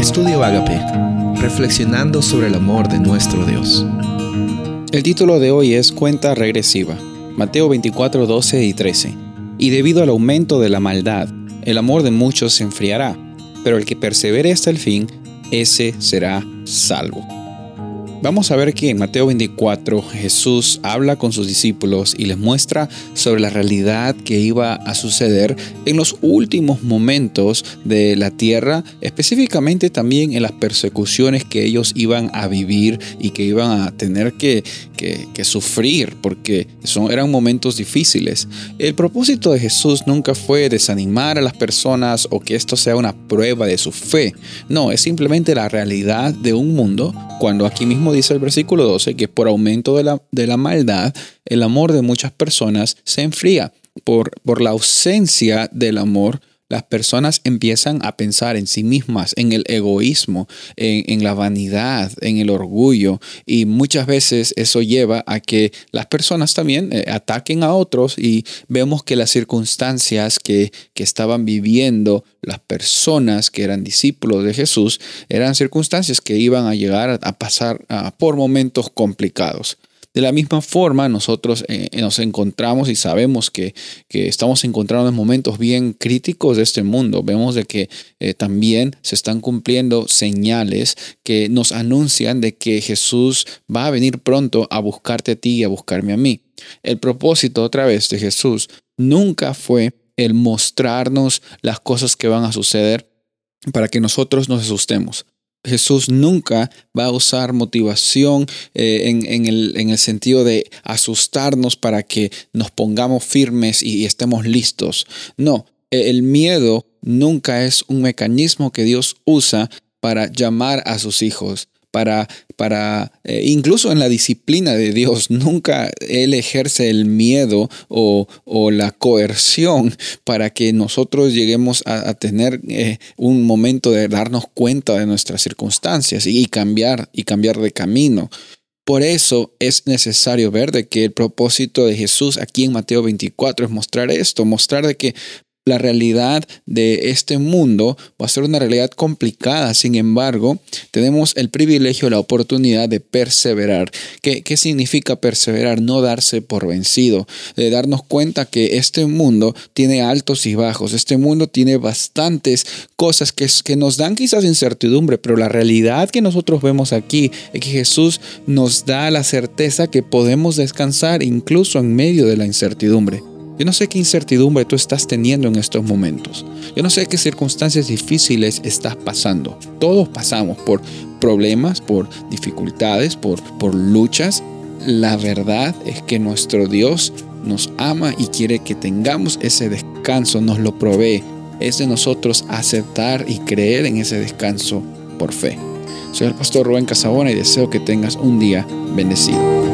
Estudio Agape, reflexionando sobre el amor de nuestro Dios. El título de hoy es Cuenta regresiva, Mateo 24, 12 y 13. Y debido al aumento de la maldad, el amor de muchos se enfriará, pero el que persevere hasta el fin, ese será salvo. Vamos a ver que en Mateo 24 Jesús habla con sus discípulos y les muestra sobre la realidad que iba a suceder en los últimos momentos de la tierra, específicamente también en las persecuciones que ellos iban a vivir y que iban a tener que, sufrir, porque eran momentos difíciles. El propósito de Jesús nunca fue desanimar a las personas o que esto sea una prueba de su fe. No, es simplemente la realidad de un mundo cuando aquí mismo dice el versículo 12 que por aumento de la, de la maldad, el amor de muchas personas se enfría. Por, por la ausencia del amor, las personas empiezan a pensar en sí mismas, en el egoísmo, en, la vanidad, en el orgullo. Y muchas veces eso lleva a que las personas también eh, ataquen a otros y vemos que las circunstancias que, que estaban viviendo las personas que eran discípulos de Jesús eran circunstancias que iban a llegar a pasar por momentos complicados. De la misma forma, nosotros eh, nos encontramos y sabemos que, estamos encontrando en momentos bien críticos de este mundo. Vemos de que eh, también se están cumpliendo señales que nos anuncian de que Jesús va a venir pronto a buscarte a ti y a buscarme a mí. El propósito otra vez de Jesús nunca fue el mostrarnos las cosas que van a suceder para que nosotros nos asustemos. Jesús nunca va a usar motivación eh, en, el, sentido de asustarnos para que nos pongamos firmes y, estemos listos. No, e, el miedo nunca es un mecanismo que Dios usa para llamar a sus hijos para, para eh, incluso en la disciplina de Dios, nunca Él ejerce el miedo o, la coerción para que nosotros lleguemos a, tener eh, un momento de darnos cuenta de nuestras circunstancias y, cambiar y cambiar de camino. Por eso es necesario ver de que el propósito de Jesús aquí en Mateo 24 es mostrar esto, mostrar de que la realidad de este mundo va a ser una realidad complicada. Sin embargo, tenemos el privilegio, la oportunidad de perseverar. ¿Qué, qué significa perseverar? No darse por vencido. De darnos cuenta que este mundo tiene altos y bajos. Este mundo tiene bastantes cosas que, que nos dan quizás incertidumbre, pero la realidad que nosotros vemos aquí es que Jesús nos da la certeza que podemos descansar incluso en medio de la incertidumbre. Yo no sé qué incertidumbre tú estás teniendo en estos momentos. Yo no sé qué circunstancias difíciles estás pasando. Todos pasamos por problemas, por dificultades, por, por luchas. La verdad es que nuestro Dios nos ama y quiere que tengamos ese descanso, nos lo provee. Es de nosotros aceptar y creer en ese descanso por fe. Soy el pastor Rubén Casabona y deseo que tengas un día bendecido.